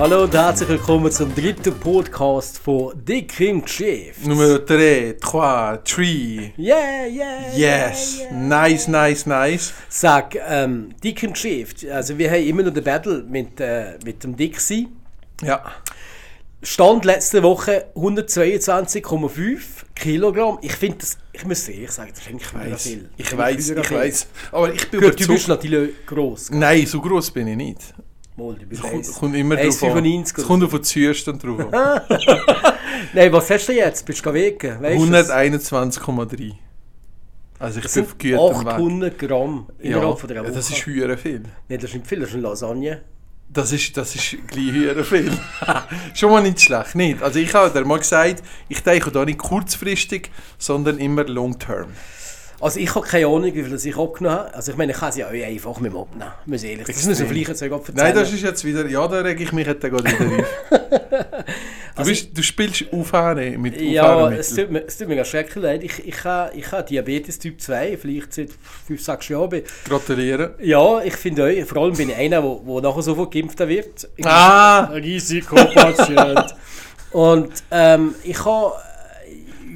Hallo und herzlich willkommen zum dritten Podcast von Dick im Geschäft. Nummer 3, 3, 3. Yeah, yeah. Yes. yeah, yeah. Nice, nice, nice. Sag, ähm, Dick im Geschäft. Also, wir haben immer noch den Battle mit, äh, mit dem Dick sein. Ja. Stand letzte Woche 122,5 Kilogramm. Ich finde das, ich muss ehrlich sagen, das eigentlich mega Weiss. viel. Ich Finde weiß, ich weiß. Aber ich bin Gut, du bist überzeugt. natürlich gross. Nein, so groß bin ich nicht. Bist Kommt, 1,95 kommt immer drauf an. 1,95 Es kommt auf den Zustand drauf an. Nein, was hast du jetzt? Bist du wegen? Weißt du das? 121,3. Also ich Das bin auf gutem Weg. 800 Gramm innerhalb von der Ja, Woche. das ist höher viel. Nein, das ist nicht viel, das ist eine Lasagne. Das ist, das ist gleich höher viel. Schon mal nicht schlecht, nicht? Also ich habe dir mal gesagt, ich denke da nicht kurzfristig, sondern immer long term. Also ich habe keine Ahnung, wie viel das ich abgenommen habe. Also ich meine, ich kann sie ja auch einfach mit dem abnehmen. Muss ich ehrlich Das müssen wir vielleicht jetzt auch erzählen. Nein, das ist jetzt wieder, ja, da reg ich mich jetzt gerade wieder auf. Du, bist, du spielst Aufhören mit Ja, es tut, mir, es tut mir ganz schrecklich leid. Ich, ich habe ich habe Diabetes Typ 2, vielleicht seit 5, 6 Jahren. Gratulieren. Ja, ich finde euch, vor allem bin ich einer, der, der nachher sofort geimpft wird. Ich Ah! Risikopatient. Und ähm, ich habe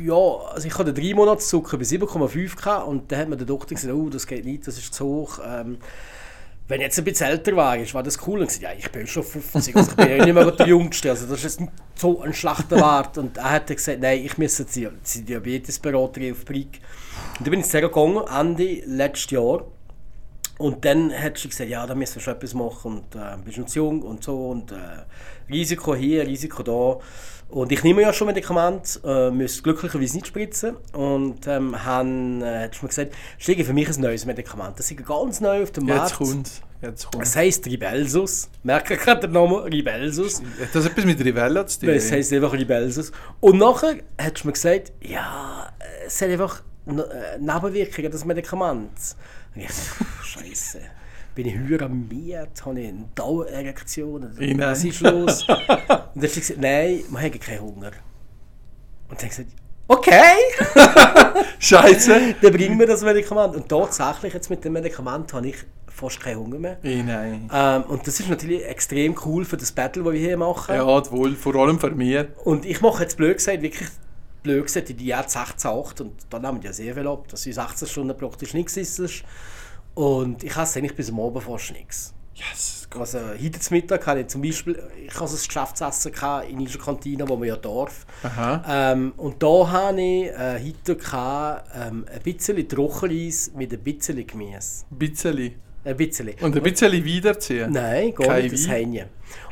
ja, also ich hatte den 3 Monats Zucker bei 7,5 gehabt und dann hat mir der Doktor gesagt, oh, das geht nicht, das ist zu hoch. Ähm, wenn ich jetzt ein bisschen älter war, war das cool. Und gesagt, ja, ich bin schon 50, also ich bin ja nicht mehr der Jüngste. Also das ist jetzt so ein schlechter Wert. Und er hat gesagt, nein, ich jetzt die, die Diabetesberaterin auf Brick. Und dann bin ich ihr gegangen, Ende letztes Jahr. Und dann hat sie gesagt, ja, da müssen wir schon etwas machen und äh, bist noch zu jung und so und äh, Risiko hier, Risiko da. Und ich nehme ja schon Medikamente, äh, müsste glücklicherweise nicht spritzen. Und ähm, haben, äh, hat mir gesagt, Stigi, für mich ein neues Medikament. Das ist ganz neu auf dem Jetzt Markt. kommt's. Jetzt kommt's. Es heisst Ribelsus. Merke gerade den Namen Ribelsus. Hat das etwas mit Rivella zu tun? Es heisst einfach Ribelsus. Und nachher hat sie mir gesagt, ja, es hat einfach Nebenwirkungen, das Medikament. Und ich so, Scheiße. Bin ich höher amüsiert? Habe ich eine Dauererektion? Was ist los? Und dann hat sie gesagt, nein, man hat keinen Hunger. Und dann gesagt, okay, Scheiße. dann bringen wir das Medikament. Und tatsächlich, jetzt mit dem Medikament habe ich fast keinen Hunger mehr. Ey, nein. Ähm, und das ist natürlich extrem cool für das Battle, das wir hier machen. Ja, wohl, vor allem für mich. Und ich mache jetzt blöd gesagt, wirklich blöd gesagt, in die Jahr 16, 8 und da nehmen wir ja sehr viel ab, dass in 16 Stunden praktisch nichts ist. Und ich esse eigentlich bis am Abend fast nichts. Yes. Also heute zum Mittag hatte ich zum Beispiel, ich hatte ein Geschäftsessen in unserer Kantine, wo man ja darf. Ähm, und da hatte ich äh, heute ähm, ein bisschen Trockenreis mit ein bisschen Gemüse. Ein bisschen. Ein bisschen. Und ein bisschen wiederziehen. Nein, gar Kein nicht, das? Hähnchen.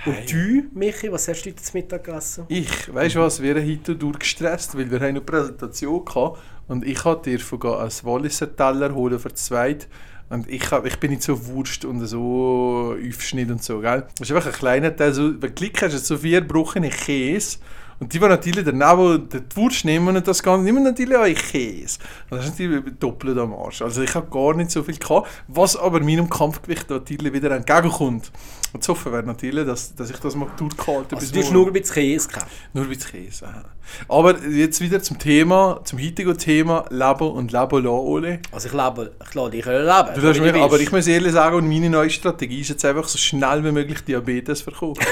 Und du, Michi, was hast du heute zum Mittag gegessen? Ich, weißt du was, wir haben heute durchgestresst, weil wir haben eine Präsentation hatten und ich durfte dir einen Walliser Teller holen für zweit und ich, hab, ich bin nicht so Wurst und so Aufschnitt und so, gell? Das ist einfach ein kleiner Teil, so, wenn du Klick hast, hast du so vier gebrochene Käse und die, die natürlich daneben die Wurst nehmen und das Ganze, nehmen natürlich auch Käse. Und das ist natürlich doppelt am Arsch. Also ich habe gar nicht so viel gehabt, was aber meinem Kampfgewicht natürlich wieder entgegenkommt. Und zu hoffen wäre natürlich, dass, dass ich das mal durchgehalten Also bis du hast nur ein bisschen Käse gehabt. Nur ein bisschen Käse. aha. Aber jetzt wieder zum Thema, zum heutigen Thema Leben und Leben lassen, Ole. Also ich lebe, ich lasse dich leben. Du bist. aber ich muss ehrlich sagen, und meine neue Strategie ist jetzt einfach so schnell wie möglich Diabetes verkaufen.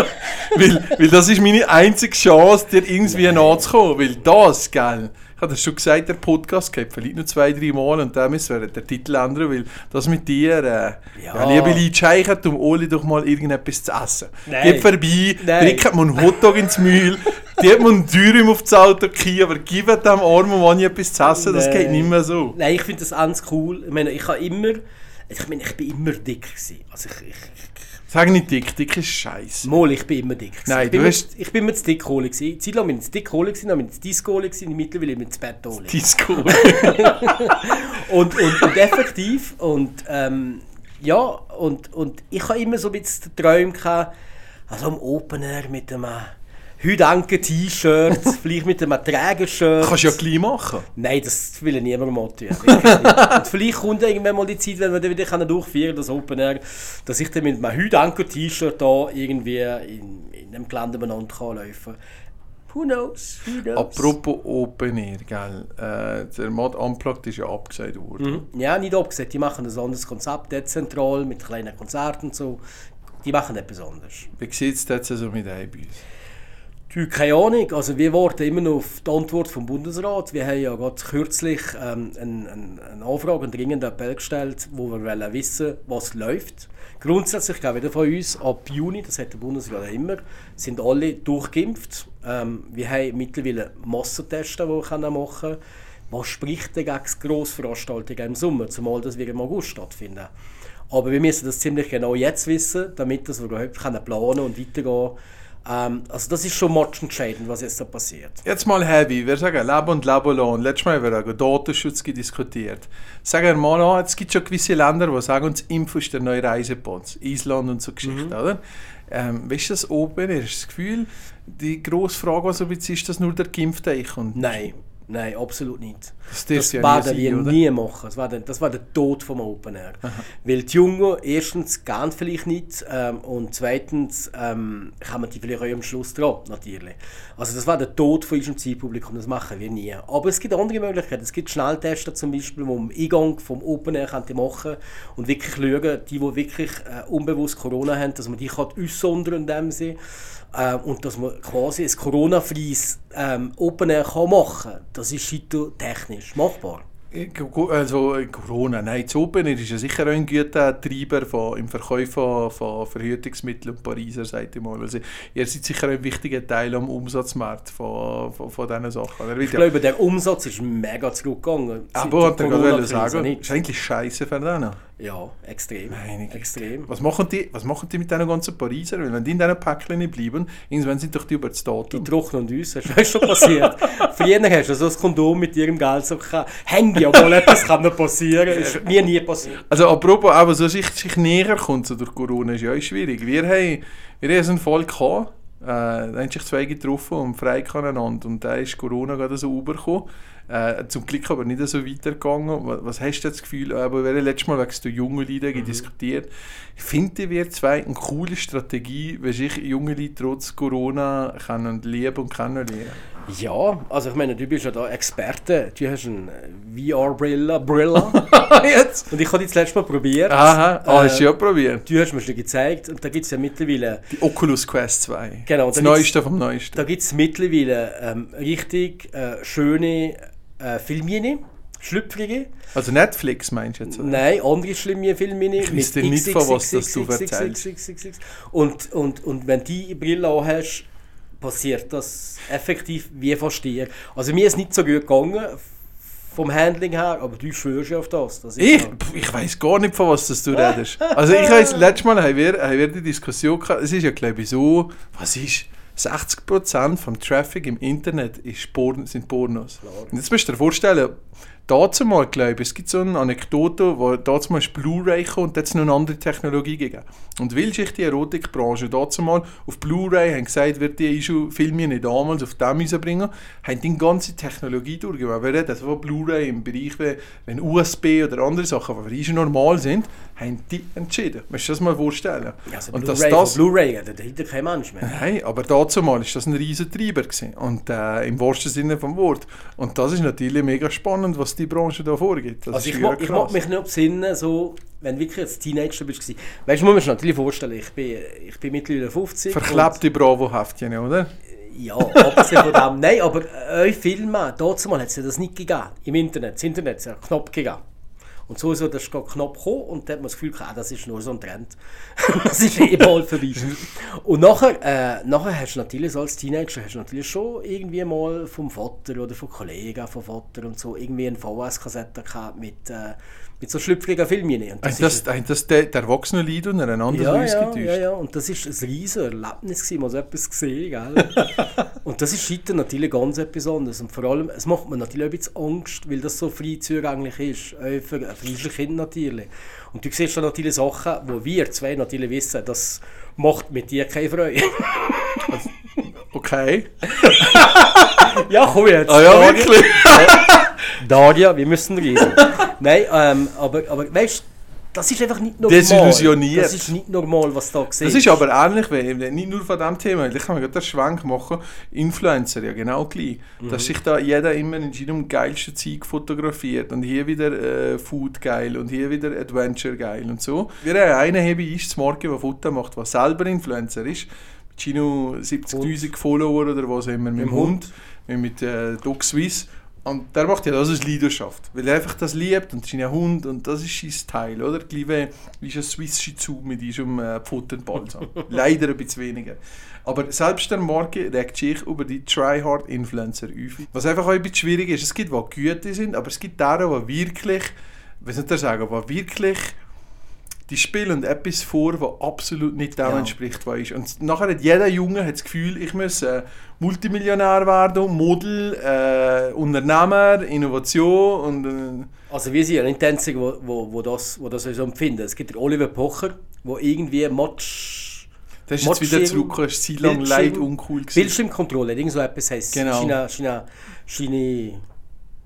weil, weil das ist meine einzige Chance, dir irgendwie nachzukommen. Weil das, gell, habe das schon gesagt, der Podcast geht vielleicht nur zwei, drei Mal und dann müssen wir den Titel ändern, weil das mit dir, äh, ja. Ja. liebe Leute, scheichert um Oli doch mal irgendetwas zu essen. Nein. Geht vorbei, trinkt mir einen Hotdog ins Mühl, tut mir einen Dürüm auf das Auto aber gib dem armen Mann etwas zu essen, das Nein. geht nicht mehr so. Nein, ich finde das ganz cool. Ich meine, ich habe immer, ich meine, ich bin immer dick gewesen. Also ich, ich, Sag nicht dick, dick ist scheiße. Mal, ich bin immer dick gewesen. Nein, ich bin du hast- ich bin immer zu dick geholt gewesen. Zeit lang bin ich zu geholt gewesen, dann bin ich zu Disco gewesen, mittlerweile bin ich zu Bett geholt. Disco. Und, und, und effektiv und ähm, ja, und, und ich habe immer so ein bisschen den Traum gehabt, also am Open Air mit einem Hüdanke T-Shirt, vielleicht mit einem Trägershirt. Kannst du ja gleich machen. Nein, das will motivieren. wirklich nicht. Und vielleicht kommt irgendwann mal die Zeit, wenn wir dann wieder können durchführen das Open Air, dass ich dann mit einem Hüdanke-T-Shirt da irgendwie in, in einem Gelände umeinander kann laufen Who knows? Who knows? Apropos Open Air, gell? Äh, der Mod Unplugged ist ja abgesagt worden. Mhm. Ja, nicht abgesehen. Die machen ein anderes Konzept, dezentral, mit kleinen Konzerten und so. Die machen etwas anderes. Wie sieht es jetzt also mit uns? Du, keine Ahnung, also wir warten immer noch auf die Antwort vom Bundesrat. Wir haben ja gerade kürzlich ähm, eine, eine, Anfrage, einen dringenden Appell gestellt, wo wir wollen wissen, was läuft. Grundsätzlich glaube ich von uns, ab Juni, das hat der Bundesrat immer, sind alle durchgeimpft. Ähm, wir haben mittlerweile Massentests, die wir können machen können. Was spricht dagegen Grossveranstaltungen im Sommer, zumal das wir im August stattfinden? Aber wir müssen das ziemlich genau jetzt wissen, damit wir überhaupt können planen und weitergehen ähm, also das ist schon entscheidend, was jetzt da passiert. Jetzt mal heavy, wir sagen Leben und lassen. Letztes Mal haben wir über Datenschutz diskutiert. Sagen wir mal an, es gibt schon gewisse Länder, die sagen, das Impfen ist der neue Reisepass. Island und so Geschichten, oder? Ähm, weißt du, das Open Air, hast du das Gefühl, die grosse Frage, was also ist, dass nur der Geimpfte einkommt? Nein. Nein, absolut nicht. Das, Das ja werden nie sein, nie machen. Das war, der, das war der Tod vom Open Air. Weil die Jungen erstens gehen vielleicht nicht ähm, und zweitens ähm, kommen die vielleicht auch am Schluss dran, natürlich. Also das war der Tod von unserem Zielpublikum, das machen wir nie. Aber es gibt andere Möglichkeiten. Es gibt Schnelltester zum Beispiel, die am Eingang vom Open Air die machen und wirklich schauen, die, die wirklich äh, unbewusst Corona haben, dass man die kann aussondern in dem Sinne. Äh, und dass man quasi ein Corona-freies ähm, Open Air kann machen kann, das ist heute technisch machbar. Also äh, Corona, nein, das Open Air ist ja sicher ein guter Treiber von, im Verkauf von, von Verhütungsmitteln und Pariser, sagt ich mal. Also, ihr seid sicher ein wichtiger Teil am Umsatzmarkt von, von, von diesen Sachen. Ich glaube, der Umsatz ist mega zurückgegangen. aber hat er gerade sagen, ist eigentlich scheiße für denen. Ja, extrem. Meine extrem. Was machen die, was machen die mit diesen ganzen Pariser? Weil wenn die in diesen Päckchen nicht bleiben, irgendwann sind doch die über das Die Datum. trocknen und uns, das ist schon passiert. Früher hast du so ein Kondom mit ihrem Geld so ja mal etwas kann noch passieren. Ist mir nie passiert. Also apropos, aber so sich, sich näher kommt so durch Corona ist ja auch schwierig. Wir haben, wir haben einen Fall gehabt, äh, da haben sich zwei getroffen und frei voneinander und da ist Corona gerade so rübergekommen. Äh, zum Glück aber nicht so weitergegangen. Was, was hast du jetzt das Gefühl, aber wir haben letztes Mal wegen der jungen Leute diskutiert. Finden wir zwei eine coole Strategie, wie sich junge Leute trotz Corona können lieben und kennenlernen? Ja, also ich meine, du bist ja da Experte. Du hast eine VR-Brille. Brille. jetzt? und ich habe die das letzte Mal probiert. Aha, ah, hast du Äh, ja probiert. Du hast mir schon gezeigt. Und da gibt es ja mittlerweile... Die Oculus Quest 2. Genau, das da Neueste vom Neuesten. Da gibt es mittlerweile ähm, richtig äh, schöne äh, Filmchen, schlüpfrige. Also Netflix meinst du jetzt? oder? Nein, andere schlimme Filme Ich weiss dir nicht, von was das du erzählst. Und, und, und wenn du die Brille hast, passiert das effektiv wie fast dir. Also mir ist nicht so gut gegangen vom Handling her, aber du schwörst ja auf das. das Ich, pf, ich weiß gar nicht, von was das du redest. Also ich weiß, letztes Mal haben wir, haben wir die Diskussion gehabt, es ist ja glaube ich so, was ist, 60% vom Traffic im Internet ist Porn, sind Pornos. Und jetzt musst du dir vorstellen, dazu mal glaube ich, es gibt so eine Anekdote, wo dazu mal Blu-ray und jetzt noch eine andere Technologie gegeben. Und weil sich die Erotikbranche dazu mal auf Blu-ray haben gesagt, wird die schon Filme nicht damals auf dem rausbringen, haben die ganze Technologie durchgemacht. Wir reden also von Blu-ray im Bereich, wie- wenn USB oder andere Sachen, die für uns normal sind, haben die entschieden. Musst du das mal vorstellen? Also und dass Blu-ray, das, Blu-ray, da dahinter kein Mensch mehr. Nein, aber dazu mal ist das ein riesen Treiber gewesen. und äh, im wahrsten Sinne vom Wort. Und das ist natürlich mega spannend, was die Branche da vorgibt. Das Also ist ich mag, ich mag mich nicht besinnen, so, wenn du wirklich als Teenager bist. Weißt du, muss man sich natürlich vorstellen, ich bin, ich bin mittlerweile 50. und- Verklebte Bravo-Heftchen, oder? Ja, abgesehen von dem. Nein, aber äh, euch Filme, dazu mal hat es ja das nicht gegeben. Im Internet. Das Internet es ja Knopf gegeben. Und so ist so, ein Knopf gekommen und da hat man das Gefühl ah, das ist nur so ein Trend. das ist eh bald vorbei. Und nachher, äh, nachher hast du natürlich so als Teenager hast du natürlich schon irgendwie mal vom Vater oder von Kollegen vom Vater und so irgendwie eine VHS-Kassette gehabt mit, äh, mit so schlüpfrigen Filmen. Und Das, ist- das, das, das der, der erwachsene Leid und ein anderes ja, Haus ja, getäuscht. ja, ja, und das ist ein riesiges Erlebnis, gewesen, mal so etwas gesehen, gell? und das ist heute natürlich ganz etwas anderes. Und vor allem, es macht mir natürlich ein bisschen Angst, weil das so frei zugänglich ist, auch für, für unsere Kinder natürlich. Und du siehst dann natürlich Sachen, wo wir zwei natürlich wissen, das macht mit dir keine Freude. Okay. Ja, komm jetzt. Ah ja, Daria. wirklich? Daria, wir müssen reden. Nein, ähm, aber, aber weißt du, das ist einfach nicht normal. Desillusioniert. Das ist nicht normal, was da gesehen Das ist aber ähnlich, wie, nicht nur von diesem Thema, ich kann mir gerade den Schwenk machen, Influencer, ja genau gleich. Dass sich da jeder immer in seinem geilsten Zeug fotografiert und hier wieder äh, Food geil und hier wieder Adventure geil und so. Wir haben einen Hebe ist zum Morgen, der Foto macht, der selber Influencer ist, mit Gino 70'000 Follower oder was immer, mit dem dem Hund, mit, äh, Dog Swiss. Und der macht ja das als Leidenschaft, weil er einfach das liebt und sein Hund und das ist sein Teil, oder? Gleich wie ist ein Swiss Shih mit diesem äh, Pfotenbalsam. Leider ein bisschen weniger. Aber selbst der Marke regt sich über die Tryhard-Influencer auf. Was einfach auch ein bisschen schwierig ist, es gibt, die Güte sind, aber es gibt auch, die wirklich, ich weiß nicht sagen, die wirklich die spielen etwas vor, was absolut nicht dem Ja. entspricht, was ist. Und nachher hat jeder Junge hat das Gefühl, ich muss äh, Multimillionär werden, Model, äh, Unternehmer, Innovation und äh, Also wir sind ja nicht die Einzigen, wo, wo, wo das, wo das so empfinden. Es gibt den Oliver Pocher, der irgendwie Matsch... das ist jetzt wieder Matschschirm- zurückgekommen, es war zu lange Bildschirm- leid uncool. gewesen. Bildschirmkontrolle, irgend so etwas heisst Genau. China, China, China...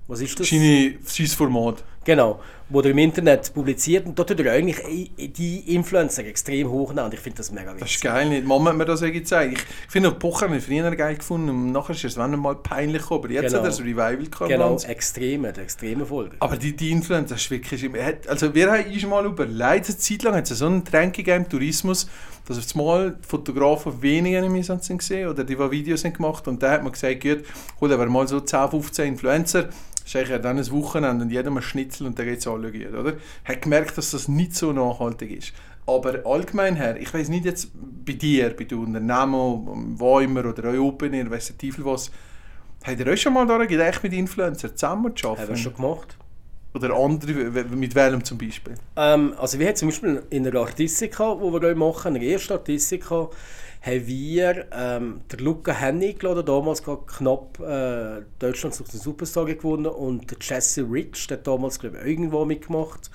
Was ist das? Sein Format. Genau, wo er im Internet publiziert und dort tut er eigentlich die Influencer extrem hochnehmen und ich finde das mega Das ist geil, nicht? Mama hat mir das auch gezeigt. Ich, finde, auch Pocher habe ich früher geil gefunden und nachher ist es wenn mal peinlich. Aber jetzt Genau. hat er das Revival gehabt. Genau, extreme, der extreme Folge. Aber die, die Influencer ist wirklich... hat- Also wir haben uns mal überlegt, eine Zeit lang hat es so einen Trend gegeben im Tourismus, dass auf einmal die Fotografen weniger im Einsatz gesehen oder die, die Videos haben gemacht und da hat man gesagt, gut, holen wir mal so 10, 15 Influencer, ist eigentlich dann ein Wochenende und jedem ein Schnitzel und dann geht es gut, oder? Hat gemerkt, dass das nicht so nachhaltig ist. Aber allgemein her, ich weiß nicht jetzt bei dir, bei den Unternehmen, wo immer oder Open Air, weiss der Teufel was, habt ihr euch schon mal daran gedacht, mit Influencern zusammen zu Haben wir schon gemacht. Oder andere, mit welchem zum Beispiel? Ähm, also wir haben zum Beispiel in der Artistica, wo wir machen, in der ersten Artistica, haben wir ähm, der Luca Hennig geladen, damals gerade knapp äh, Deutschland sucht den Superstar gewonnen und der Jesse Rich, der damals glaube ich irgendwo mitgemacht.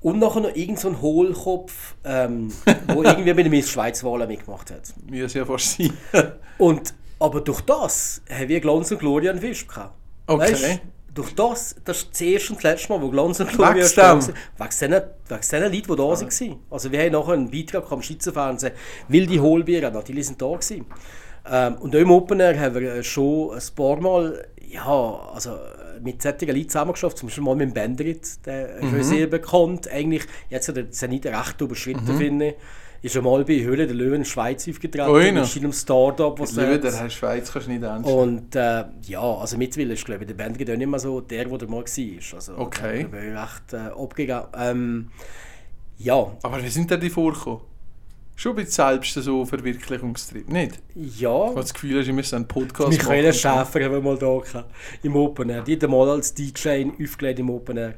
Und nachher noch irgend so ein Hohlkopf, ähm, wo irgendwie bei der Miss Schweiz Wahlen mitgemacht hat. Mir ist ja fast sein. Und, aber durch das haben wir Glanz und Gloria einen Fisch gehabt. Okay. Weißt, durch das, das ist das erste und das letzte Mal, wo Glanz und Gloria Wegen dem? Wegen diesen, Leuten, die da waren. Also wir haben nachher einen Beitrag am Schweizer Wilde Hohlbier, natürlich sind da gewesen. Ähm, und auch im Open Air haben wir äh, schon ein paar Mal, ja, also mit solchen Leuten zusammengeschafft, zum Beispiel mal mit dem Bendrit, der ist Mhm. mhm. sehr bekannt, eigentlich, jetzt hat er Zenit recht überschritten, Mhm. finde ich. Ist er mal bei Höhle der Löwen in der Schweiz aufgetreten, Ui, noch. mit seinem Start-up, was er hat. der Herr Schweiz kannst du nicht ernst Und äh, ja, also mittlerweile ist glaube ich der Bandit auch nicht mehr so der, der mal war. Also, Okay. Da bin ich recht äh, abgegangen. Ähm, ja, Aber wie sind denn die vorgekommen? Schon ein bisschen selbst so Verwirklichungstrieb, nicht? ja. Ich habe das Gefühl, ich müsste einen Podcast Michaela machen. Schäfer haben wir mal da gehabt, im Open Air. Die hat mal als DJ aufgelegt im Open Air.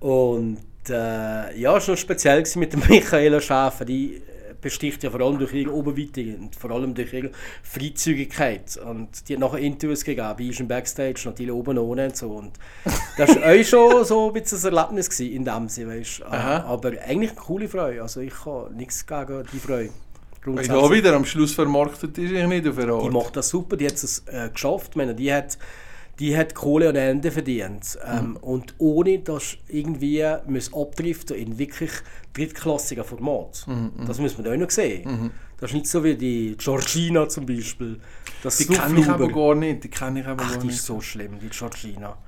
Und äh, ja, es war noch speziell mit der Michaela Schäfer. Die besticht ja vor allem durch ihre Oberweite und vor allem durch ihre Freizügigkeit. Und die hat nachher Interviews gegeben, bei uns im Backstage, natürlich oben ohne und so. Und das war euch schon so ein bisschen ein Erlebnis gewesen, in dem Sinne, weißt. Aha. Aber eigentlich eine coole Freude. Also ich habe nichts gegen die Freude. Weil da wieder am Schluss vermarktet ist ich nicht auf eine Die macht das super, die hat es äh, geschafft. Ich meine, die hat, die hat Kohle an Ende verdient. Ähm, Und ohne dass irgendwie muss abdriften in wirklich drittklassiger Format. Das muss man auch noch sehen. Das ist nicht so wie die Georgina zum Beispiel. Das Die kenne ich aber gar nicht. Die kenne ich aber Ach, gar die nicht. ist so schlimm, die Georgina.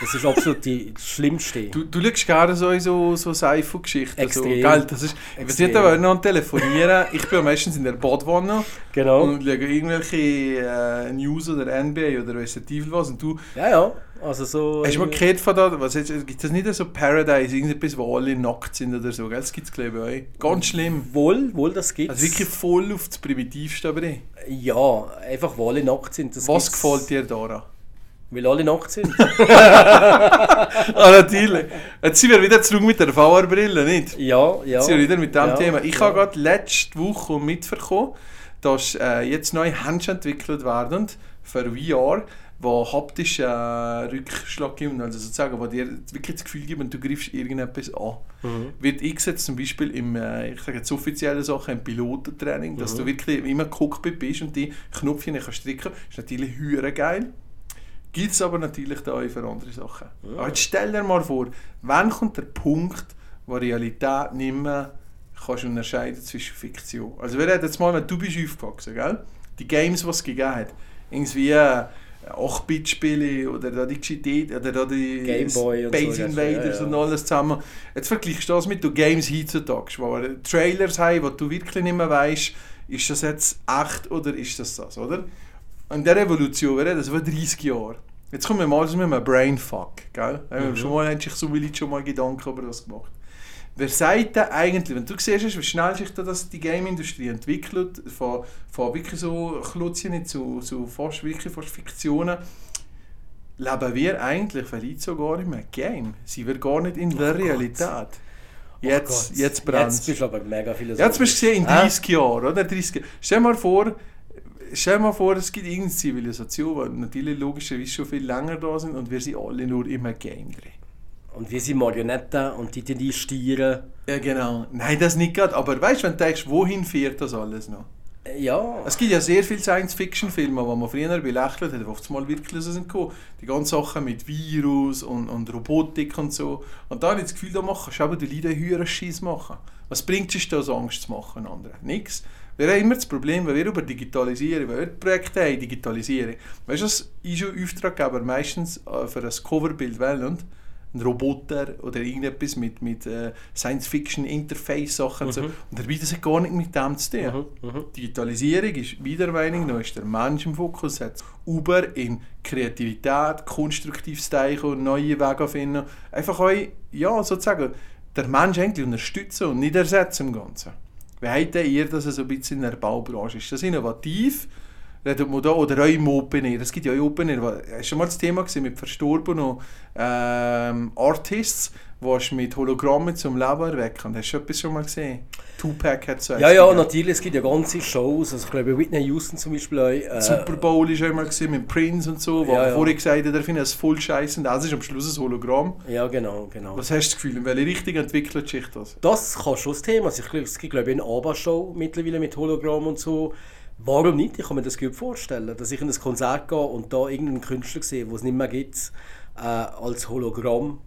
Das ist absolut die schlimmste. Du, du schaust gerne so in so, so Seifu-Geschichten. So. Extrem. Geil, das ist... Ich Extrem. nicht, aber noch Telefonieren. Ich bin meistens in der Badwanne genau. und schaue irgendwelche äh, News oder NBA oder weiss Teufel was. Und du Ja, ja. Also so, hast du mal äh, gehört von da, was jetzt, gibt es nicht so Paradise, irgendetwas, wo alle nackt sind oder so, gell? Das gibt es glaube ich auch. Ganz schlimm. wohl, wohl, das gibt Also wirklich voll auf das Primitivste aber eh. Ja, einfach weil alle nackt sind. Was gibt's- gefällt dir daran? Weil alle nackt sind. Ah, natürlich. Jetzt sind wir wieder zurück mit der VR-Brille, nicht? ja, ja. Jetzt sind wir wieder mit dem ja, Thema. Ich ja. habe gerade letzte Woche mitbekommen, dass äh, jetzt neue Handschuhe entwickelt werden für VR, wo haptisch äh, Rückschlag geben, also sozusagen, wo dir wirklich das Gefühl geben, du griffst irgendetwas an. Wird eingesetzt zum Beispiel im, äh, ich sage jetzt offiziellen Sachen, im Pilotentraining, dass du wirklich immer im Cockpit bist und die Knöpfchen kannst stricken, ist natürlich höher geil. Gibt es aber natürlich da auch für andere Sachen. Aber jetzt stell dir mal vor, wann kommt der Punkt, wo Realität nicht mehr kannst unterscheiden zwischen Fiktion. Also wir reden jetzt mal, wenn du bist aufgewachsen, gell? Die Games, die es gegeben hat, irgendwie äh, 8-Bit-Spiele oder da die GT oder da die Game Boy und Space so, Invaders ja, ja. und alles zusammen. Jetzt vergleichst du das mit den Games heutzutage, wo wir Trailers haben, wo du wirklich nicht mehr weißt, ist das jetzt echt oder ist das das, oder? Und der Revolution, wir reden das vor 30 Jahren. Jetzt kommen wir mal zu einem Brainfuck, gell? Mhm. Schon mal haben sich so viele schon mal Gedanken über das gemacht. Wer sagt denn eigentlich, wenn du siehst, wie schnell sich da das die Game-Industrie entwickelt, von, von wirklich so Klutzchen zu, zu fast, wirklich fast Fiktionen, leben wir eigentlich vielleicht sogar in einem Game? Sind wir gar nicht in der Gott. Realität? Jetzt, Gott. jetzt brennt Jetzt bist du aber mega viele Jetzt bist du gesehen in Hä? 30 Jahren, oder? 30 Jahre. Stell dir mal vor, stell dir mal vor, es gibt irgendeine Zivilisation, die natürlich logischerweise schon viel länger da sind und wir sind alle nur einem Game drin. Und wir sind Marionetten und die die, die stieren. Ja, genau. Nein, das nicht gerade. Aber weißt du, wenn du denkst, wohin führt das alles noch? Ja, Es gibt ja sehr viele Science-Fiction-Filme, die man früher belächelt hat, die oft mal wirklich so sind gekommen. Die ganzen Sachen mit Virus und, und Robotik und so. Und da habe ich das Gefühl, da machen kannst du aber die Leute höheren Scheiß machen. Was bringt es da, so Angst zu machen anderen? Nichts. Wir haben immer das Problem, wenn wir über Digitalisieren, wenn wir Projekte haben, Digitalisieren. Weißt du, was ISO-Auftraggeber meistens äh, für ein Coverbild wählen? Ein Roboter oder irgendetwas mit, mit äh, Science-Fiction-Interface-Sachen und so. Und dabei, das hat gar nicht mit dem zu tun. Digitalisierung ist wieder Meinung nach ist der Mensch im Fokus, hat über in Kreativität, konstruktives Denken und neue Wege finden. Einfach euch, ja, sozusagen, der Mensch eigentlich unterstützen und nicht ersetzen im Ganzen. Wie habt ihr das so ein bisschen in der Baubranche? Ist das innovativ? Redet man da, oder auch im Open Air. Es gibt ja auch Open Air. wo- Hast du schon mal das Thema gesehen mit verstorbenen ähm, Artists, die mit Hologrammen zum Leben erwecken? Hast du etwas schon mal gesehen? Tupac hat so ja, ja, gegeben. natürlich, es gibt ja ganze Shows. Also ich glaube, Whitney Houston zum Beispiel auch. Äh, Super Bowl ist einmal gesehen mit Prince und so, wo Ja, ja, vorher gesagt hat, er findet es voll scheiße und das ist am Schluss ein Hologramm. Ja, genau, genau. Was hast du das Gefühl, in welche Richtung entwickelt sich das? Das kann schon das Thema sein. Ich glaube, Es gibt glaube ich eine ABBA-Show mittlerweile mit Hologramm und so. Warum nicht? Ich kann mir das gut vorstellen, dass ich in ein Konzert gehe und da irgendeinen Künstler sehe, den es nicht mehr gibt, äh, als Hologramm.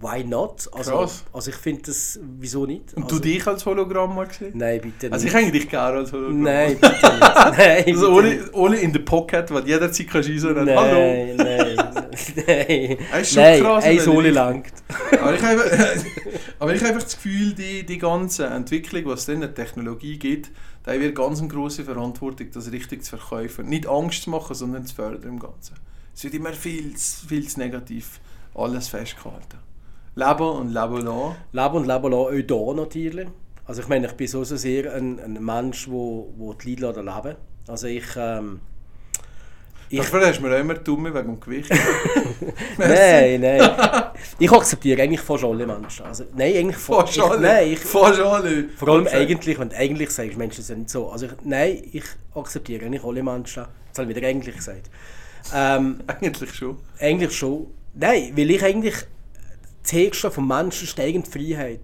Why not? Also, Krass. also ich finde das, wieso nicht? Und also, du dich als Hologramm mal gesehen? Nein, bitte nicht. Also ich hätte dich gerne als Hologramm. Nein, bitte nicht. Nein, Also ohne, nicht. ohne in der Pocket, weil jederzeit kannst du und Nein, Hallo. nein, nein. Das ist schon nein, krass, Sohle ich- langt. Aber ich habe aber ich habe einfach das Gefühl, die, die ganze Entwicklung, was es in der Technologie gibt, da haben wir ganz eine große Verantwortung, das richtig zu verkaufen. Nicht Angst zu machen, sondern zu fördern im Ganzen. Es wird immer viel, viel zu negativ alles festgehalten. Leben und leben lassen. Leben und Leben lassen, auch hier natürlich. Also ich meine, ich bin so sehr ein, ein Mensch, wo, wo die Leute leben. Also ich... Ähm, ich Dafür hast du mir auch immer dumme wegen dem Gewicht. nein, nein. Ich akzeptiere eigentlich fast alle Menschen. Also, nein, eigentlich Fast alle. Nein, ich, Fast alle. vor allem eigentlich, wenn du eigentlich sagst, Menschen sind so. Also ich, nein, ich akzeptiere eigentlich alle Menschen. Jetzt habe ich wieder eigentlich gesagt. Ähm, Eigentlich schon. Eigentlich schon. Nein, weil ich eigentlich das Höchste vom Menschen ist die eigene Freiheit.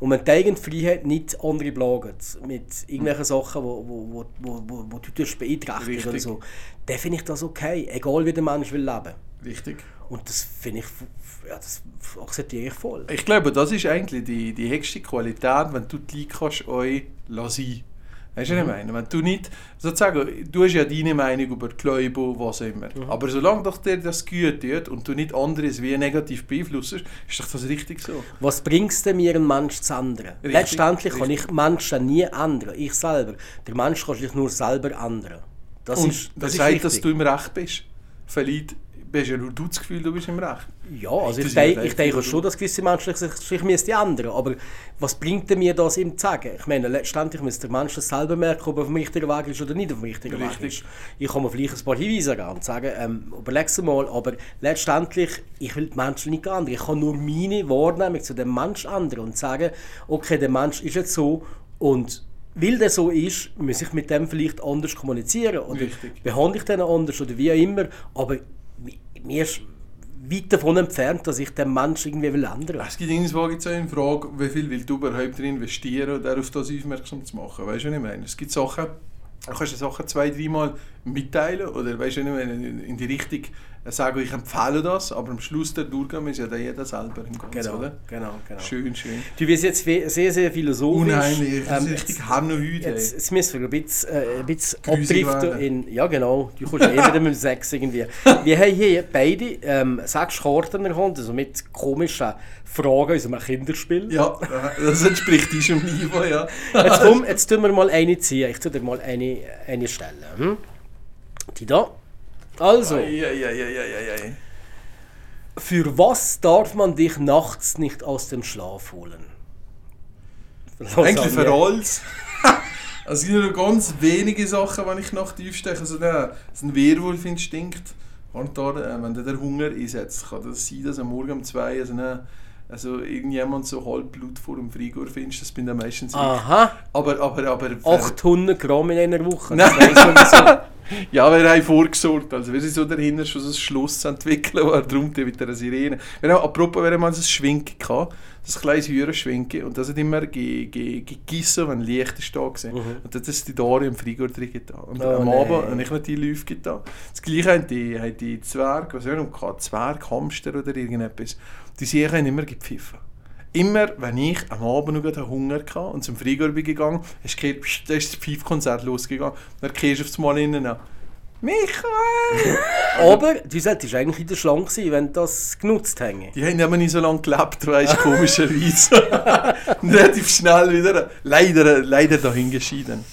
Und wenn die eigene Freiheit nicht andere plagt, mit irgendwelchen Sachen, wo, wo, wo, wo, wo, wo du Richtig. oder so, dann finde ich das okay. Egal wie der Mensch will leben. Richtig. Und das finde ich, ja, das akzeptiere ich voll. Ich glaube, das ist eigentlich die, die höchste Qualität, wenn du die kannst, euch lassen. Weißt du, was ich meine? Wenn du nicht, sozusagen, du hast ja deine Meinung über die Glaube, was immer. Aber solange doch dir das gut tut und du nicht anderes wie negativ beeinflusst, ist doch das richtig so. Was bringt es denn mir, einen Mensch zu ändern? Letztendlich kann ich Menschen nie ändern. Ich selber. Der Mensch kann sich nur selber ändern. Das und ist, das, das sagt, dass du im Recht bist. Vielleicht bist ja nur du das Gefühl, du bist im Recht. Ja, also ich, ist denk, ja ich denke schon, dass gewisse Menschen sich, sich müssten ändern Aber was bringt mir das ihm zu sagen? Ich meine, letztendlich muss der Mensch selber merken, ob er auf dem richtigen Weg ist oder nicht auf dem richtigen Weg Richtig. ist. Ich kann mir vielleicht ein paar Hinweise geben und sagen, ähm, überleg's mal, aber letztendlich, ich will die Menschen nicht ändern. Ich kann nur meine Wahrnehmung zu dem Mensch ändern und sagen, okay, der Mensch ist jetzt so und weil der so ist, muss ich mit dem vielleicht anders kommunizieren oder Richtig. behandle ich den anders oder wie auch immer, aber mir ist weit davon entfernt, dass ich den Menschen irgendwie will ändern Es gibt irgendwo gibt's auch eine Frage, wie viel will du überhaupt investieren und darauf das aufmerksam zu machen. Weißt du, was ich meine? Es gibt Sachen, du kannst Sachen zwei, dreimal mitteilen oder weißt du, in die Richtung sagen, ich empfehle das, aber am Schluss der Durchgang ist ja dann jeder selber im Ganzen, Genau, oder? genau, genau. Schön, schön. Du wirst jetzt sehr, sehr philosophisch. Unheimlich, das ist Ähm, richtig Hannohüt, Jetzt, jetzt müssen wir ein bisschen, äh, ein bisschen abdriften in... Ja genau, du kommst ja eh wieder mit dem Sex irgendwie. Wir haben hier beide ähm, sechs Karten erhalten, also mit komischen Fragen aus einem Kinderspiel. Ja, das entspricht diesem Niveau, ja. Jetzt komm, jetzt tun wir mal eine ziehen. Ich tue dir mal eine, eine stellen. Hm? Die da. Also, Ei, ei, ei, für was darf man dich nachts nicht aus dem Schlaf holen? Eigentlich für Lasagne. alles. Also, es gibt nur ganz wenige Sachen, die ich nach tief steche. Also, der, so ein Werwolf-Instinkt. Und da, äh, wenn der Hunger einsetzt, kann das sein, dass am Morgen um zwei also, ne, also irgendjemand so halb Blut vor dem Frigor findest. Das bin dann meistens ich. Aha, Aber, aber, aber... 800 Gramm in einer Woche. Nein. Das weiss sowieso. Ja, wir haben vorgesorgt. Also wir sind so dahinter, schon so ein Schloss zu entwickeln, wo er drum mit einer Sirene. Wir haben, apropos, wir haben mal so ein Schwinken gehabt, ein kleines Hühnerschwinken. Und das hat immer ge, ge, gegissen, wenn Licht ist da war. Und das ist die Dari im Frigor drin getan. Und Mhm. Oh, am Abend nein. habe ich noch die Läufe getan. Das gleiche haben die, haben die Zwerge, was haben wir noch gehabt? Zwerg, Hamster oder irgendetwas. Die Sicher haben immer gepfiffen. Immer, wenn ich am Abend noch Hunger hatte und zum Frigor bin gegangen, ist ist das Pfeifkonzert losgegangen. Dann gehst du auf das Mal innen an. Michael! Aber du solltest eigentlich in der Schlange sein, wenn das genutzt hätte. Die haben aber nicht so lange gelebt, weißt du, komischerweise. und relativ schnell wieder, leider, leider dahin geschieden.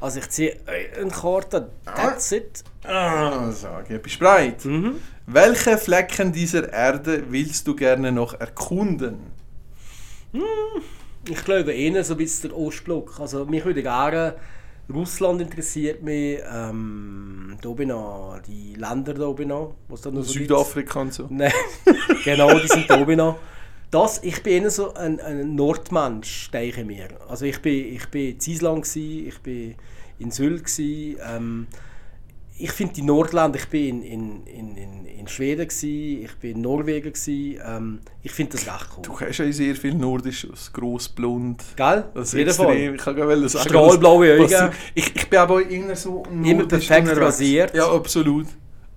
Also ich ziehe eine Karte, that's it. Sage, bist du bereit? Mhm. Welche Flecken dieser Erde willst du gerne noch erkunden? Ich glaube eher so ein bisschen der Ostblock. Also mich würde gerne, Russland interessiert mich, ähm, da oben noch, die Länder da oben noch, was da noch so. Südafrika und so. Nein, genau, die sind da oben noch. Das, ich bin eher so ein, ein Nordmensch, denke ich mir. Also ich bin, ich bin in Island, ich bin in Sylt, ähm, ich finde die Nordländer, ich bin in, in, in, in, in Schweden, gsi, ich bin in Norwegen, gsi, ähm, ich finde das recht cool. Du hast ja sehr viel Nordisches, gross, blond. Gell? Das ist extrem. Fall. Ich kann gar sagen. Strahlblaue Augen. du- Ich, ich bin aber immer so Immer nordisch perfekt unterwegs. rasiert. Ja, absolut.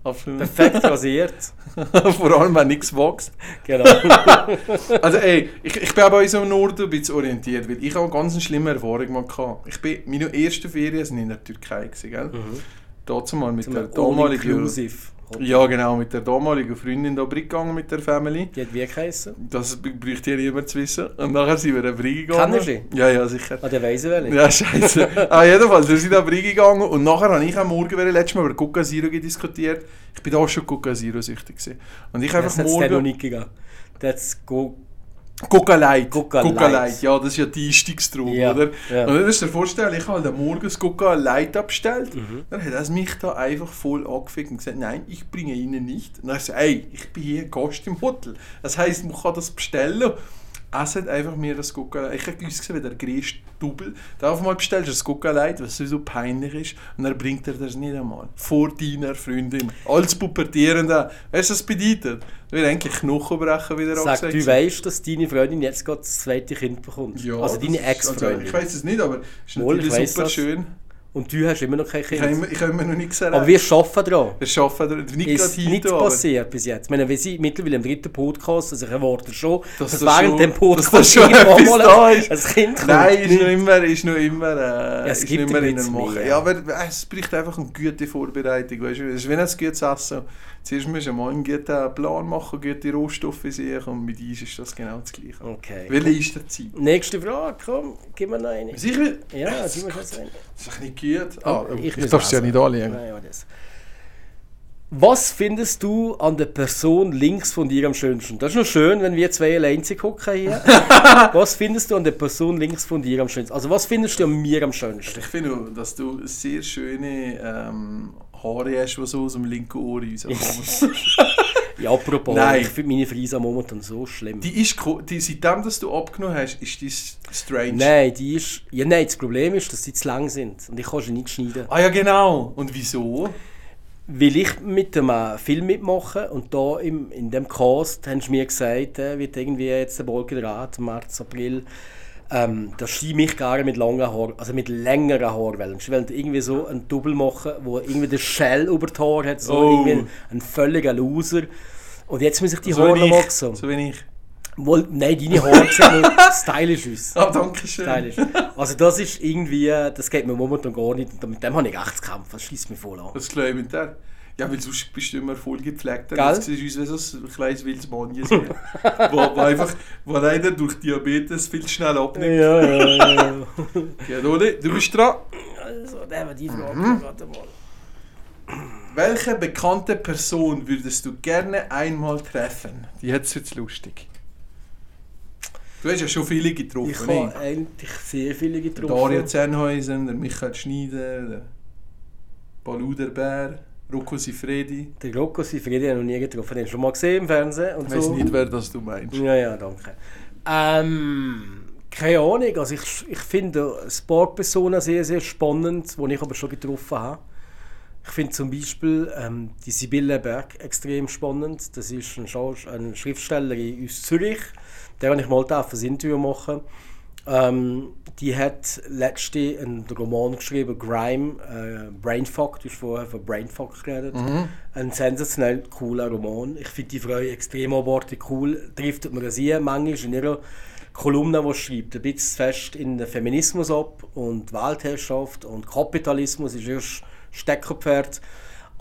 absolut. Perfekt rasiert. Vor allem, wenn nichts wächst. Genau. Also ey, ich, ich bin aber auch so im Norden ein bisschen orientiert, weil ich habe eine ganz schlimme Erfahrung mal gehabt. Ich bin, meine ersten Ferien sind in der Türkei gewesen, gell? Dazu mal mit der damaligen... Ja genau, mit der damaligen Freundin da gegangen mit der Family. Die hat wie geheißen? Das bräuchte ja niemand zu wissen. Und nachher sind wir da gegangen. Kennst du Ja, ja, sicher. Ah, der weiss ich welche. Ja, scheiße. ah, jedenfalls, wir sind da gegangen und nachher habe ich am Morgen wieder letztes Mal über Coca Zero diskutiert. Ich bin da schon Coca Zero süchtig gewesen. Und ich Das einfach hat es noch morgen... nicht gegeben. Das Coca Light. Light. Ja, das ist ja die Einstiegsdroge, Ja, oder? ja. Und dann ist dir vorstellen, ich habe am Morgen das Coca Light abbestellt. Mhm. Dann hat er mich da einfach voll angefickt und gesagt, nein, ich bringe Ihnen nicht. Und dann habe ich gesagt, ey, ich bin hier Gast im Hotel. Das heisst, man kann das bestellen. Er hat einfach mir das Light. Ich habe ausgesehen wie der größte Double. Da auf mal bestellst das Light, was so peinlich ist. Und dann bringt er das nicht einmal. Vor deiner Freundin. Als Pubertierender. Weißt du, was das bedeutet? Da wird eigentlich Knochen brechen, wie der Sag, du weißt, dass deine Freundin jetzt gerade das zweite Kind bekommt. Ja, also deine ist- Ex-Freundin. Also, ich weiß es nicht, aber es ist Wohl, ich natürlich super das. schön. Und du hast immer noch kein Ich habe ich habe immer noch nicht gesagt. Aber wir arbeiten daran. wir schaffen nicht gerade Ist nichts aber passiert bis jetzt. Ich meine, wir sind mittlerweile im dritten Podcast, also ich erwarte schon, Dass dass, das während schon- dem dass Podcast das schon etwas da ein- ist. ein Kind kommt. Nein, ist noch immer, ist noch immer, äh, es ist gibt noch immer in der Mache. Ja, aber es braucht einfach eine gute Vorbereitung. Weißt du? Es ist wie ein gutes Essen. Zuerst du mal einen guten Plan machen, gute Rohstoffe sehen und mit Eis ist das genau das Gleiche. Okay. Welche ist der Zeit? Nächste Frage, komm, gib mir noch eine. Sicher? Ja, gib mir schon eine. Das ist nicht gut. Ah, ich, darf es ja nicht anlegen. Nein, ja, das. Was findest du an der Person links von dir am schönsten? Das ist noch schön, wenn wir zwei allein gucken hier. was findest du an der Person links von dir am schönsten? Also was findest du an mir am schönsten? Ich finde, dass du sehr schöne ähm, Haare hast, die so aus dem linken Ohr rauskommen. Ja, apropos, Nein. ich finde meine Frise momentan so schlimm. die ist, die, seitdem dass du abgenommen hast, ist die strange. Nein, die ist... Ja, nein, das Problem ist, dass sie zu lang sind. Und ich kann sie nicht schneiden. Ah ja, genau. Und wieso? Will ich mit dem äh, Film mitmachen und da im, in dem Cast haben sie mir gesagt, äh, wird irgendwie jetzt der Bolgenrad, März, April, ähm, dass sie mich gerne mit langen Haaren, also mit längeren Haaren wollen. Sie wollen irgendwie so einen Double machen, wo irgendwie der Shell über die Haare hat, so Oh. irgendwie ein, ein völliger Loser. Und jetzt muss ich die So Haare wachsen. So wie ich. Wohl, nein, deine Haare sehen stylisch aus. Ah, danke schön. Stylisch. Also das ist irgendwie, das geht mir momentan gar nicht. Und mit dem habe ich echt zu kämpfen. Das schießt mich voll an. Was glaube ich mit der? Ja, weil sonst bist du immer voll gepflegt. Siehst du aus wie so ein kleines wildes Monje. wo, wo einfach, wo leider durch Diabetes viel schnell abnimmt. Ja, ja, ja. ja. Ja, du bist dran. Also, nehmen wir die Frage Mhm. gerade mal. Welche bekannte Person würdest du gerne einmal treffen? Die hat es jetzt lustig. Du hast ja schon viele getroffen. Ich habe eigentlich sehr viele Der getroffen. Daria Zernhäusen, der Michael Schneider, der Balu der Bär, Rocco Sifredi. Den Rocco Sifredi habe ich noch nie getroffen. Den schon mal gesehen im Fernsehen. Und Ich weiß so. nicht, wer das du meinst. Ja, ja, danke. Ähm, keine Ahnung. Also ich, ich finde Sportpersonen sehr, sehr spannend, die ich aber schon getroffen habe. Ich finde zum Beispiel ähm, die Sibylle Berg extrem spannend. Das ist eine, Schaus eine Schriftstellerin aus Zürich. Der habe ich mal auf ein Interview machen. Ähm, die hat letzte einen Roman geschrieben, Grime, äh, Brainfuck, du hast vorher von Brainfuck geredet. Ein sensationell cooler Roman. Ich finde die Frau extrem abartig cool. Trifft mir sehr manchmal in ihrer Kolumne, die sie schreibt, ein bisschen fest in den Feminismus ab und Weltherrschaft und Kapitalismus ist ihr Steckerpferd.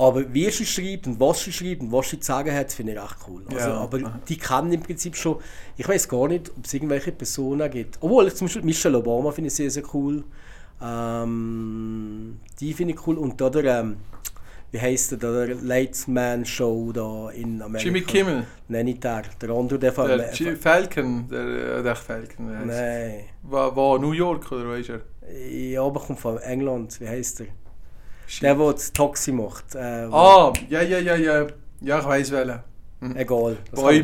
Aber wie sie schreibt und was sie schreibt und was sie zu sagen hat, finde ich echt cool. Also, Ja. aber die kann im Prinzip schon, ich weiß gar nicht, ob es irgendwelche Personen gibt. Obwohl, zum Beispiel Michelle Obama finde ich sehr, sehr cool. Ähm, die finde ich cool. Und da der, ähm, wie heißt der, der Late Man Show da in Amerika. Jimmy Kimmel, Nein, nicht der. Der andere, der von... der G Falcon, der, äh, der Falcon, heißt Nein. War, war New York oder wo ist er? Ja, aber kommt von England. Wie heißt der? Der, der das Taxi macht. Äh, Ah, ja, ja, ja, ja. Ja, ich weiss welchen. Egal. ich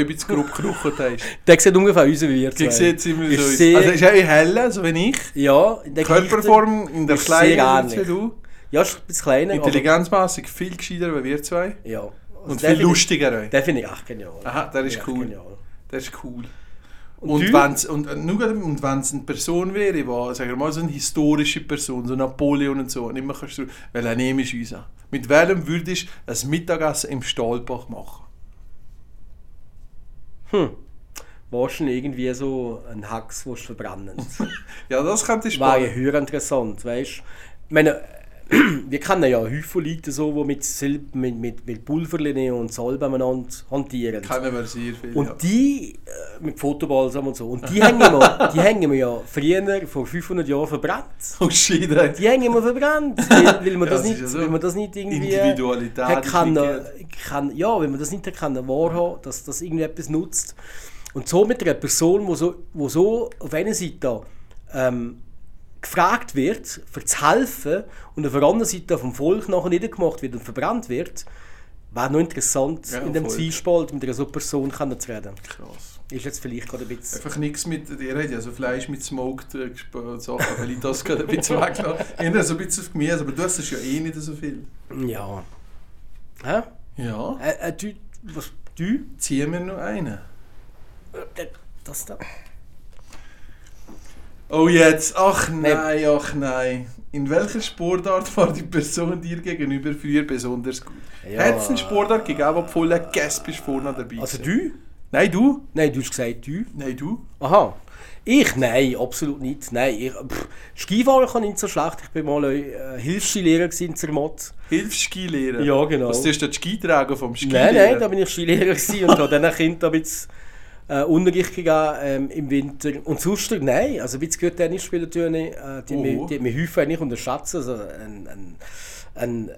ein bisschen grob gekrochen hast. Der sieht ungefähr aus wie wir zwei. Die sieht ziemlich so aus. Also ist auch hell, so wie ich. Ja, in der Körperform in der kleinen wie du. Ja, ist ein bisschen kleiner. Intelligenzmäßig viel gescheiter als wir zwei. Ja. Also Und viel lustiger. Ich, den finde ich echt genial. Aha, der ist cool. Genial. Das ist cool. Und Und du? wenn's, und, äh, und wenn es eine Person wäre, die, sagen wir mal, so eine historische Person, so Napoleon und so, nicht mehr kannst du, weil er nehme ich uns an. Mit welchem würdest du ein Mittagessen im Stahlbach machen? Wahrscheinlich irgendwie so ein Hax, du verbrennen. Ja, das könnte ich War ja höher interessant, weißt du? Ich meine, wir kennen ja Leute so, die mit, Silb mit, mit, mit Pulverlinie und Salbe miteinander hantieren. Kennen wir sehr viel. Und ja. die, äh, mit Fotobalsam und so, und die hängen wir, die hängen wir ja früher, vor 500 Jahren verbrannt. Oh shit, ey. Die hängen wir verbrannt, weil, weil, man, Ja, das nicht, ja so. weil man das nicht irgendwie... Individualität ist kann, nicht kann, ja, wenn man das nicht kann wahrhaben, dass das irgendwie etwas nutzt. Und so mit einer Person, die so, wo so auf einer Seite ähm, gefragt wird, für zu helfen und auf der anderen Seite vom Volk nachher niedergemacht wird und verbrannt wird, wäre noch interessant, Ja, in dem. Zwiespalt mit einer so Person kennenzulernen. Krass. Ist jetzt vielleicht gerade ein bisschen... Einfach nichts mit, ihr habt ja so Fleisch mit Smoked äh, Sachen, weil ich das gerade ein bisschen weglasse. Ich habe so ein bisschen auf Gemüse, aber du hast das ja eh nicht so viel. Ja. Hä? Ja. Äh, äh, du, was, du? Ziehen wir noch einen. Äh, Das da? Oh jetzt, ach Nein. nein, ach nein. In welcher Sportart war die Person dir gegenüber früher besonders gut? Ja. Hat es eine Sportart gegeben, wo du voll Gasp bist vorne dabei? Also du? Nein, du? Nein, du hast gesagt du. Nein, du? Aha. Ich? Nein, absolut nicht. Nein, ich, pff, Skifahren kann ich nicht so schlecht. Ich war mal äh, Hilfsskilehrer in Zermatt. Hilfsskilehrer? Ja, genau. Was tust du die Ski tragen vom Skilehrer? Nein, nein, da bin ich Skilehrer und habe Kindern ein bisschen äh, Unterricht gegeben ähm, im Winter. Und sonst, nein, also bisschen gut Tennis spielen tun. Äh, die, Oh. die mich häufig eigentlich unterschätzen. Also ein, ein, ein,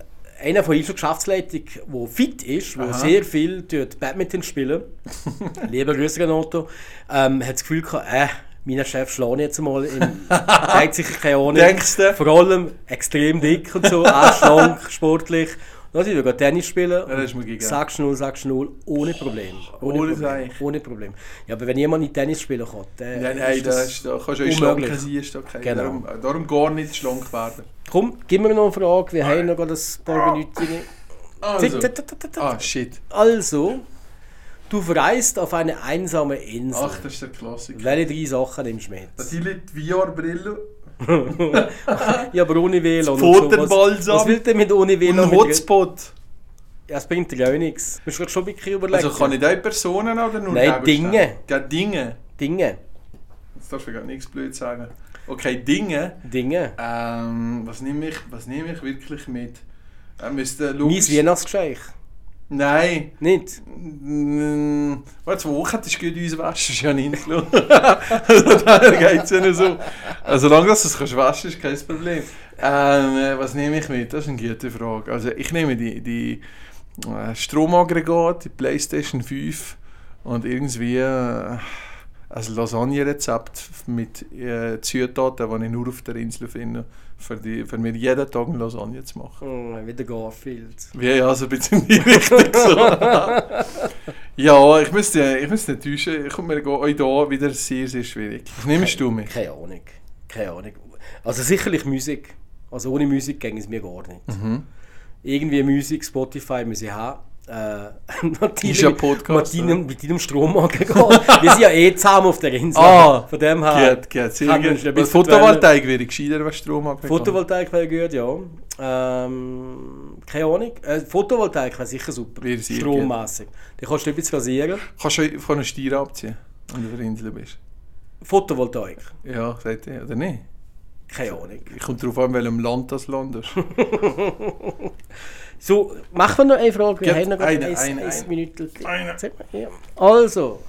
einer von unserer Geschäftsleitung, der fit ist, der sehr viel tut Badminton spielen, lieber Grüße Renato, ähm, hat das Gefühl gehabt, äh, mein Chef schlägt jetzt mal hat sicher keine Ahnung. Denkst du? Vor allem extrem dick und so, auch schlank, sportlich. Dann sind wir Tennis spielen. Ja, das ist. Sagst 0, sagst 0, ohne Problem. Ohne, Ohne Problem. Ohne Problem. Ja, aber wenn jemand nicht Tennis spielen kann, dann Nein, nein, ist da, das ist, da kannst du ja schlank okay. Genau. Darum, darum gar nicht schlank werden. Komm, gib mir noch eine Frage. Wir haben noch ein paar Minuten. Also. Ah, shit. Also, du verreist auf eine einsame Insel. Ach, das ist der Klassiker. Welche drei Sachen nimmst du mit? Natürlich die VR-Brille Ja, aber ohne WLAN. und Pfotenbalsam. so. Was, was will denn mit ohne und WLAN? ein mit- Hotspot. Ja, es bringt dir auch nichts. Du musst dir schon wirklich überlegen. Also kann ich da Personen oder nur Nein? Dinge. Ja, Dinge. Dinge. Jetzt darfst du gar nichts blöd sagen. Okay, Dinge. Dinge. Ähm, was nehme ich, was nehme ich wirklich mit? Er müsste Mein logisch... Weihnachtsgeschenk. Nein. Nicht? Mm, Warte, zwei Wochen ist gut uns waschen, ist ja Insel. also daher geht es ja nicht so. Also solange du es kannst waschen, ist kein Problem. Ähm, äh, was nehme ich mit? Das ist eine gute Frage. Also ich nehme die, die äh, Stromaggregat, die Playstation 5 und irgendwie äh, ein Lasagne-Rezept mit äh, Zutaten, die ich nur auf der Insel finde, für, die, für mir jeden Tag eine Lasagne zu machen. Hm, wieder Garfield. Wie ja, so ein bisschen in die Richtung so. ja, ich müsste, ich müsste nicht täuschen. Ich komme mir auch da wieder sehr, sehr schwierig. Was nimmst du mit? Keine Ahnung. Keine Ahnung. Also sicherlich Musik. Also ohne Musik ging es mir gar nicht. Mhm. Irgendwie Musik, Spotify muss ich haben. Äh, ja mit- Podcast, Mit deinem, mit deinem Stromaggregat. Wir sind ja eh zusammen auf der Insel. Ah, Von dem her. Geht, geht. Sehr gut. Photovoltaik wäre gescheiter, was Strom abgeht. Photovoltaik wäre gut, ja. Ähm, keine Ahnung. Äh, Photovoltaik wäre sicher super. Wäre sehr Strommässig. Die kannst du bisschen rasieren. Kannst du von einer Steuer abziehen, wenn du auf der Insel bist? Photovoltaik. Ja, sagt ihr, oder nicht? Keine Ahnung. Ich komme darauf an, welchem Land das Land ist. So, machen wir noch eine Frage. Wir Geht haben noch eine, ein, eine, ein eine. Minütchen. Eine. Ja. Also,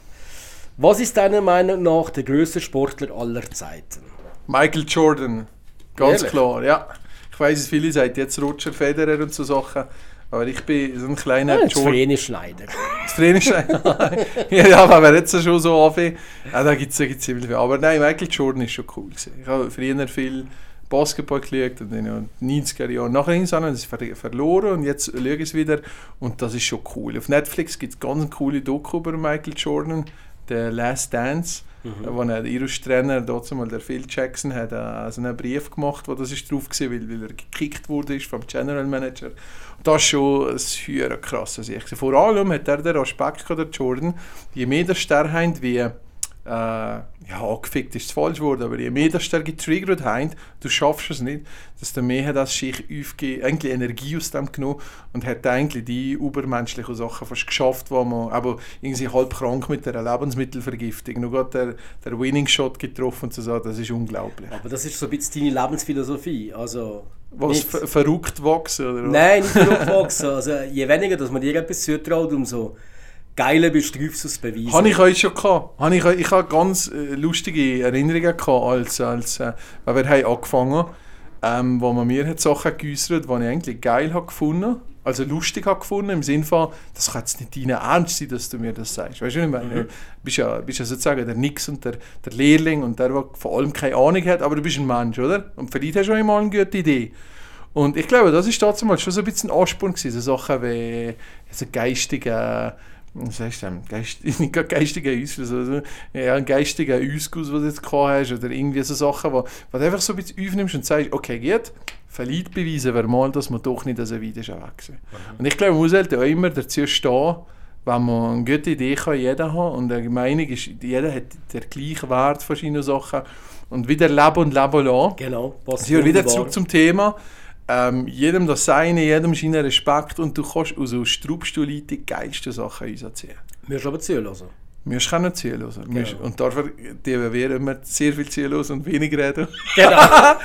was ist deiner Meinung nach der größte Sportler aller Zeiten? Michael Jordan, ganz Ehrlich? klar, ja. Ich weiß, es viele sagen jetzt Roger Federer und so Sachen, aber ich bin so ein kleiner Ja, das Jordan. Schneider. Das Trainingsschein. ja, ja, aber wenn wir jetzt schon so anfangen, ja, da gibt es ziemlich viel. Aber nein, Michael Jordan ist schon cool. Gewesen. Ich habe früher viel Basketball geschaut und in den 90er Jahren nachher haben sie es ver verloren und jetzt schaue ich es wieder und das ist schon cool. Auf Netflix gibt es ganz coole Doku über Michael Jordan, der Last Dance, wo er, der Irish-Trainer, dazu mal der Phil Jackson, hat äh, so einen Brief gemacht, wo das ist drauf war, weil, weil er gekickt wurde vom General Manager. Und das ist schon ein höher krasses Ich Vor allem hat er den Aspekt der Jordan, je mehr der Stern haben, wie äh, ja, angefickt ist das falsch Wort, aber je mehr das der getriggert hat, du schaffst es nicht, desto mehr hat das sich eigentlich Energie aus dem genommen und hat eigentlich die übermenschlichen Sachen fast geschafft, wo man aber irgendwie halb krank mit der Lebensmittelvergiftung, nur gerade der, der Winning Shot getroffen und so, das ist unglaublich. Aber das ist so ein bisschen deine Lebensphilosophie. Also, Was verrückt wachsen oder was? Nein, nicht aufwachsen. Also, je weniger, dass man dir etwas zutraut, umso geiler bist du es beweisen. Habe ich euch schon gehabt. Habe ich, ich habe ganz äh, lustige Erinnerungen gehabt, als, als äh, wir haben angefangen, ähm, wo man mir hat Sachen geäußert, die ich eigentlich geil habe gefunden, also lustig habe gefunden, im Sinne von, das kann jetzt nicht dein Ernst sein, dass du mir das sagst. Weißt du, ich meine? Du bist ja, bist ja sozusagen der Nix und der, der Lehrling und der, der vor allem keine Ahnung hat, aber du bist ein Mensch, oder? Und vielleicht hast du auch mal eine gute Idee. Und ich glaube, das ist damals schon so ein bisschen ein Ansporn gewesen, so Sachen wie so geistige, heißt denn, Geist, nicht gerade geistige Ausfluss, also, ja, ein geistiger Ausguss, was du jetzt gehabt hast, oder irgendwie so Sachen, wo, wo du einfach so ein bisschen aufnimmst und sagst, okay, geht, verliert beweisen wir mal, dass man doch nicht so weit ist weg sind. Und ich glaube, man muss halt auch immer dazu stehen, wenn man eine gute Idee kann jeder haben und eine Meinung ist, jeder hat den gleichen Wert von verschiedenen Sachen und wieder leben und leben lassen. Genau, passt ja, wieder zurück zum Thema. Ähm, jedem das Seine, jedem seinen Respekt und du kannst aus so Strubstuhl die geilsten Sachen uns erzählen. Wir aber zuhören. Wir können zuhören. Genau. Und dafür dürfen wir immer sehr viel zuhören und wenig reden. Genau.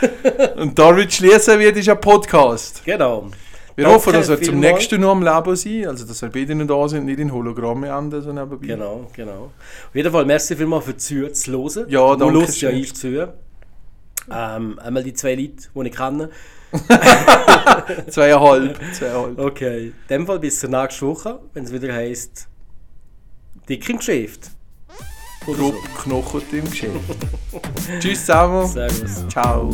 und damit schließen wir diesen Podcast. genau. Wir Danke hoffen, dass wir zum nächsten noch am Leben sind, also dass wir beide noch da sind, nicht in Hologramme enden, so nebenbei. Genau, genau. Auf jeden Fall, merci vielmals für Zuhören, zu hören. Ja, Du danke hörst ja eins zu. Ähm, einmal die zwei Leute, die ich kenne. Zweieinhalb. Zweieinhalb. Okay, in dem Fall bis zur nächsten Woche, wenn es wieder heisst, dick im Geschäft. Grob Knochen im Geschehen. Tschüss zusammen. so. Servus. Ciao.